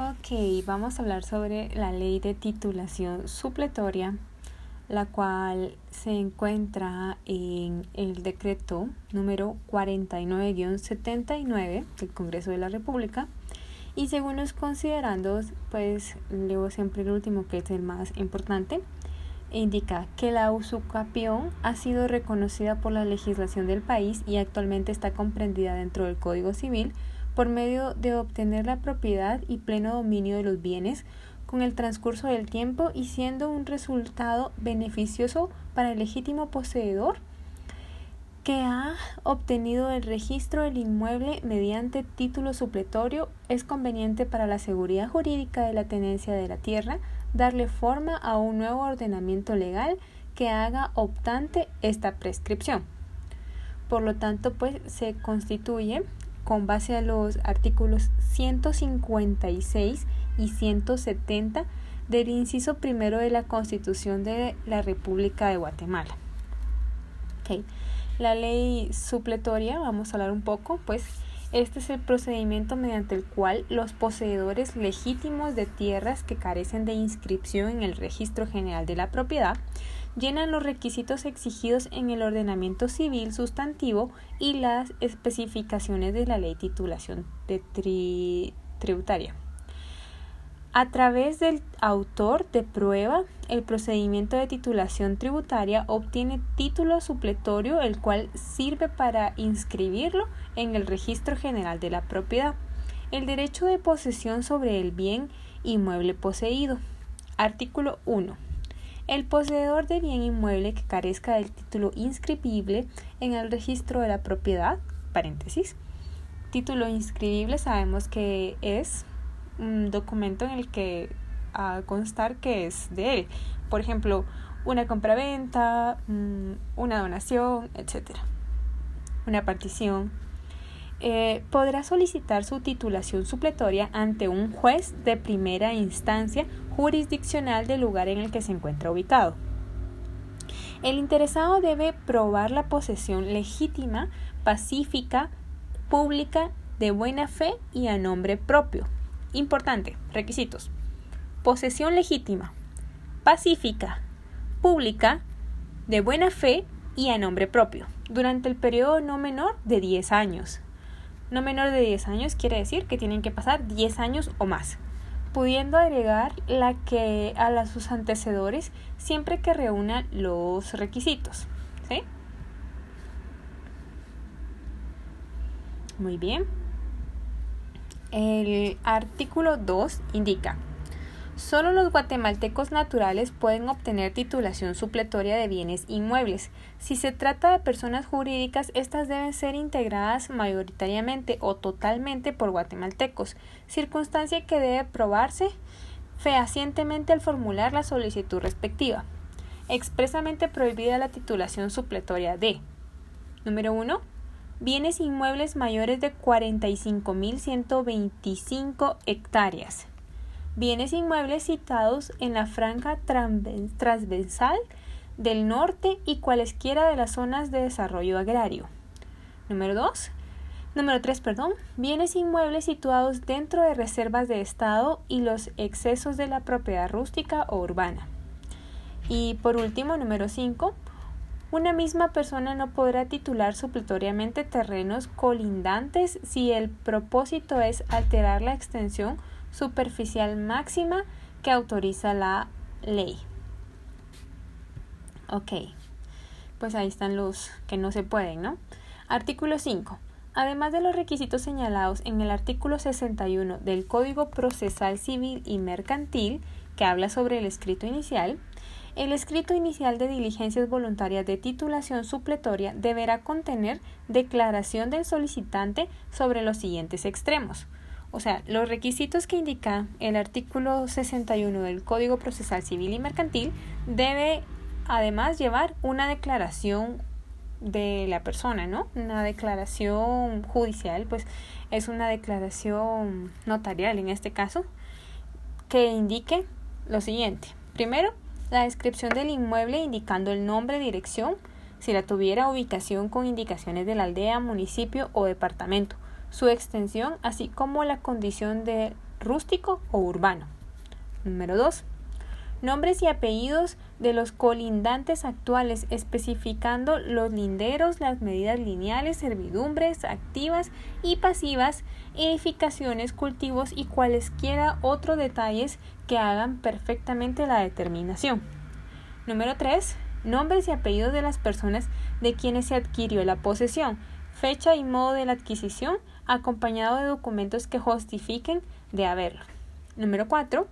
Ok, vamos a hablar sobre la ley de titulación supletoria, la cual se encuentra en el decreto número 49-79 del Congreso de la República. Y según los considerandos, pues leo siempre el último que es el más importante, indica que la usucapión ha sido reconocida por la legislación del país y actualmente está comprendida dentro del Código Civil por medio de obtener la propiedad y pleno dominio de los bienes con el transcurso del tiempo y siendo un resultado beneficioso para el legítimo poseedor que ha obtenido el registro del inmueble mediante título supletorio es conveniente para la seguridad jurídica de la tenencia de la tierra darle forma a un nuevo ordenamiento legal que haga optante esta prescripción. Por lo tanto, pues se constituye con base a los artículos 156 y 170 del inciso primero de la Constitución de la República de Guatemala. La ley supletoria, vamos a hablar un poco, pues este es el procedimiento mediante el cual los poseedores legítimos de tierras que carecen de inscripción en el Registro General de la Propiedad llenan los requisitos exigidos en el ordenamiento civil sustantivo y las especificaciones de la ley titulación de tributaria. A través del autor de prueba, el procedimiento de titulación tributaria obtiene título supletorio, el cual sirve para inscribirlo en el registro general de la propiedad. El derecho de posesión sobre el bien inmueble poseído. Artículo 1. El poseedor de bien inmueble que carezca del título inscribible en el registro de la propiedad, paréntesis. Título inscribible sabemos que es un documento en el que a constar que es de él. Por ejemplo, una compraventa, mm, una donación, etc. Una partición. Eh, podrá solicitar su titulación supletoria ante un juez de primera instancia jurisdiccional del lugar en el que se encuentra ubicado. El interesado debe probar la posesión legítima, pacífica, pública, de buena fe y a nombre propio. Importante, requisitos. Posesión legítima, pacífica, pública, de buena fe y a nombre propio, durante el periodo no menor de 10 años. No menor de 10 años quiere decir que tienen que pasar 10 años o más, pudiendo agregar la que a sus antecedores siempre que reúnan los requisitos. ¿Sí? Muy bien. El artículo 2 indica Solo los guatemaltecos naturales pueden obtener titulación supletoria de bienes inmuebles. Si se trata de personas jurídicas, estas deben ser integradas mayoritariamente o totalmente por guatemaltecos, circunstancia que debe probarse fehacientemente al formular la solicitud respectiva. Expresamente prohibida la titulación supletoria de Número 1. Bienes inmuebles mayores de 45.125 hectáreas bienes inmuebles citados en la franja transversal del norte y cualesquiera de las zonas de desarrollo agrario. Número 2. Número 3, perdón. Bienes inmuebles situados dentro de reservas de Estado y los excesos de la propiedad rústica o urbana. Y por último, número 5. Una misma persona no podrá titular supletoriamente terrenos colindantes si el propósito es alterar la extensión superficial máxima que autoriza la ley. Ok, pues ahí están los que no se pueden, ¿no? Artículo 5. Además de los requisitos señalados en el artículo 61 del Código Procesal Civil y Mercantil, que habla sobre el escrito inicial, el escrito inicial de diligencias voluntarias de titulación supletoria deberá contener declaración del solicitante sobre los siguientes extremos. O sea, los requisitos que indica el artículo 61 del Código Procesal Civil y Mercantil debe además llevar una declaración de la persona, ¿no? Una declaración judicial, pues es una declaración notarial en este caso, que indique lo siguiente. Primero, la descripción del inmueble indicando el nombre, dirección, si la tuviera ubicación con indicaciones de la aldea, municipio o departamento su extensión, así como la condición de rústico o urbano. Número 2. Nombres y apellidos de los colindantes actuales, especificando los linderos, las medidas lineales, servidumbres activas y pasivas, edificaciones, cultivos y cualesquiera otros detalles que hagan perfectamente la determinación. Número 3. Nombres y apellidos de las personas de quienes se adquirió la posesión, fecha y modo de la adquisición, acompañado de documentos que justifiquen de haberlo. Número 4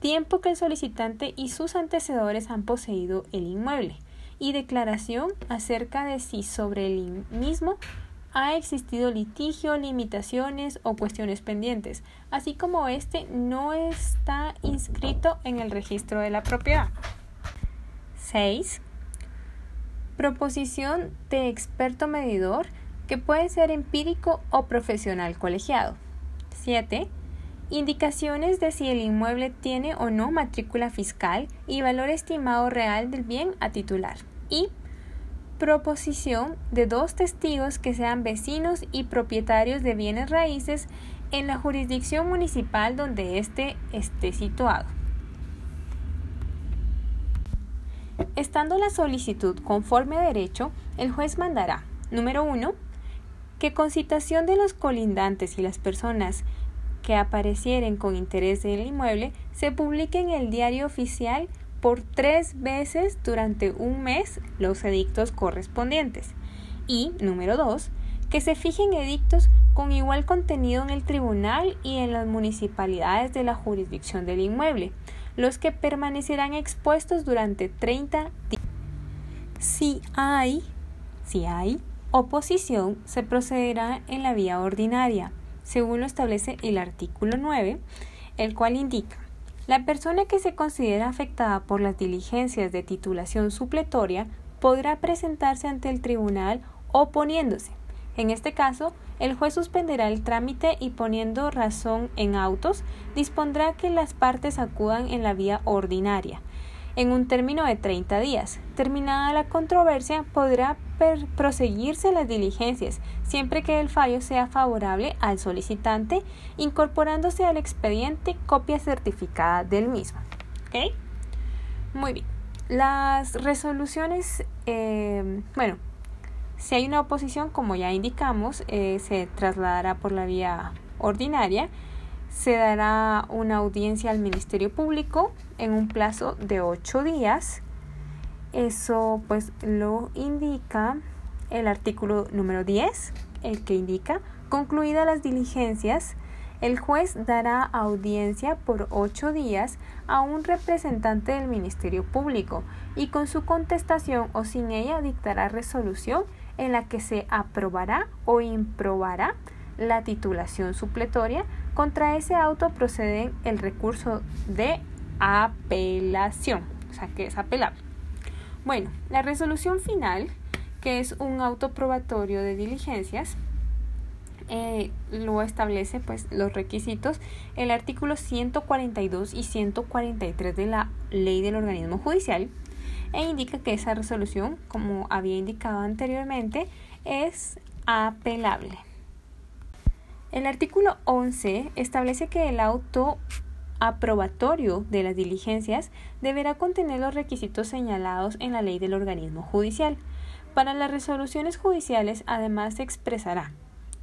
tiempo que el solicitante y sus antecedores han poseído el inmueble y declaración acerca de si sobre el mismo ha existido litigio, limitaciones o cuestiones pendientes, así como este no está inscrito en el registro de la propiedad. 6. Proposición de experto medidor que puede ser empírico o profesional colegiado. 7 Indicaciones de si el inmueble tiene o no matrícula fiscal y valor estimado real del bien a titular. Y proposición de dos testigos que sean vecinos y propietarios de bienes raíces en la jurisdicción municipal donde éste esté situado. Estando la solicitud conforme a derecho, el juez mandará, número 1, que con citación de los colindantes y las personas que aparecieren con interés en el inmueble se publique en el diario oficial por tres veces durante un mes los edictos correspondientes. Y, número dos, que se fijen edictos con igual contenido en el tribunal y en las municipalidades de la jurisdicción del inmueble, los que permanecerán expuestos durante 30 días. Si hay, si hay oposición, se procederá en la vía ordinaria según lo establece el artículo 9, el cual indica la persona que se considera afectada por las diligencias de titulación supletoria podrá presentarse ante el tribunal oponiéndose. En este caso, el juez suspenderá el trámite y poniendo razón en autos, dispondrá que las partes acudan en la vía ordinaria, en un término de 30 días. Terminada la controversia, podrá proseguirse las diligencias, siempre que el fallo sea favorable al solicitante, incorporándose al expediente copia certificada del mismo. ¿Ok? Muy bien. Las resoluciones, eh, bueno, si hay una oposición, como ya indicamos, eh, se trasladará por la vía ordinaria se dará una audiencia al Ministerio Público en un plazo de ocho días. Eso pues lo indica el artículo número 10, el que indica, concluidas las diligencias, el juez dará audiencia por ocho días a un representante del Ministerio Público y con su contestación o sin ella dictará resolución en la que se aprobará o improbará la titulación supletoria contra ese auto procede el recurso de apelación, o sea que es apelable. Bueno, la resolución final, que es un auto probatorio de diligencias, eh, lo establece pues los requisitos el artículo 142 y 143 de la ley del organismo judicial e indica que esa resolución, como había indicado anteriormente, es apelable. El artículo 11 establece que el auto aprobatorio de las diligencias deberá contener los requisitos señalados en la ley del organismo judicial. Para las resoluciones judiciales además se expresará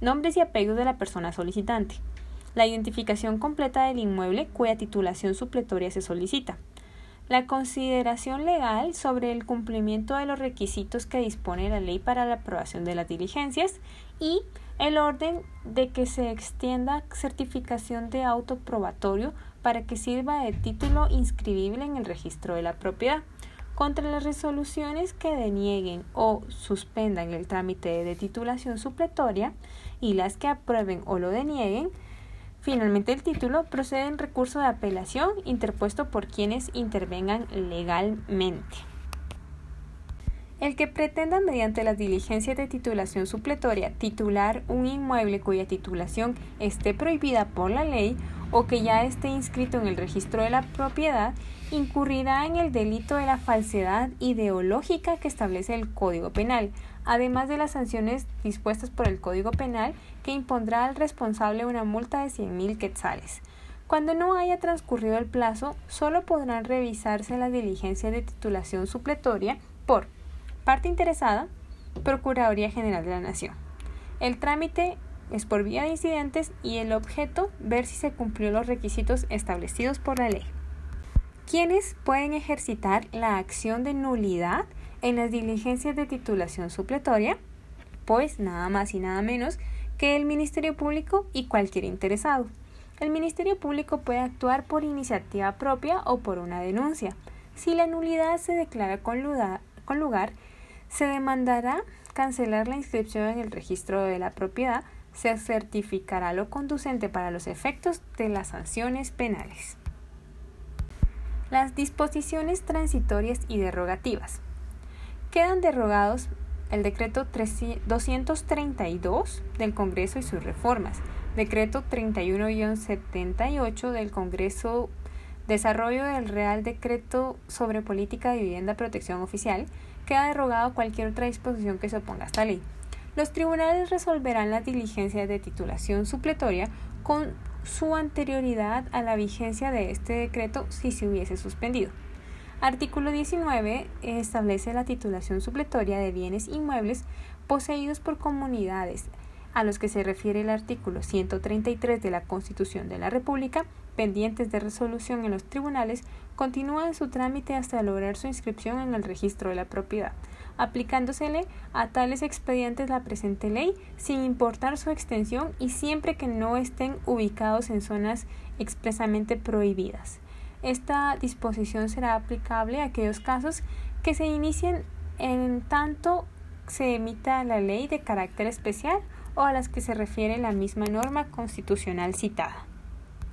nombres y apellidos de la persona solicitante, la identificación completa del inmueble cuya titulación supletoria se solicita, la consideración legal sobre el cumplimiento de los requisitos que dispone la ley para la aprobación de las diligencias y el orden de que se extienda certificación de auto probatorio para que sirva de título inscribible en el registro de la propiedad. Contra las resoluciones que denieguen o suspendan el trámite de titulación supletoria y las que aprueben o lo denieguen, finalmente el título procede en recurso de apelación interpuesto por quienes intervengan legalmente. El que pretenda mediante las diligencias de titulación supletoria titular un inmueble cuya titulación esté prohibida por la ley o que ya esté inscrito en el registro de la propiedad, incurrirá en el delito de la falsedad ideológica que establece el Código Penal, además de las sanciones dispuestas por el Código Penal que impondrá al responsable una multa de 100.000 quetzales. Cuando no haya transcurrido el plazo, solo podrán revisarse las diligencias de titulación supletoria por parte interesada, Procuraduría General de la Nación. El trámite es por vía de incidentes y el objeto ver si se cumplió los requisitos establecidos por la ley. ¿Quiénes pueden ejercitar la acción de nulidad en las diligencias de titulación supletoria? Pues nada más y nada menos que el Ministerio Público y cualquier interesado. El Ministerio Público puede actuar por iniciativa propia o por una denuncia. Si la nulidad se declara con lugar, se demandará cancelar la inscripción en el registro de la propiedad, se certificará lo conducente para los efectos de las sanciones penales. Las disposiciones transitorias y derogativas. Quedan derogados el decreto 232 del Congreso y sus reformas, decreto 31-78 del Congreso, desarrollo del Real Decreto sobre Política de Vivienda Protección Oficial, queda derogado cualquier otra disposición que se oponga a esta ley. Los tribunales resolverán las diligencias de titulación supletoria con su anterioridad a la vigencia de este decreto si se hubiese suspendido. Artículo 19 establece la titulación supletoria de bienes inmuebles poseídos por comunidades, a los que se refiere el artículo 133 de la Constitución de la República, pendientes de resolución en los tribunales, continúan su trámite hasta lograr su inscripción en el registro de la propiedad, aplicándosele a tales expedientes la presente ley sin importar su extensión y siempre que no estén ubicados en zonas expresamente prohibidas. Esta disposición será aplicable a aquellos casos que se inicien en tanto se emita la ley de carácter especial o a las que se refiere la misma norma constitucional citada.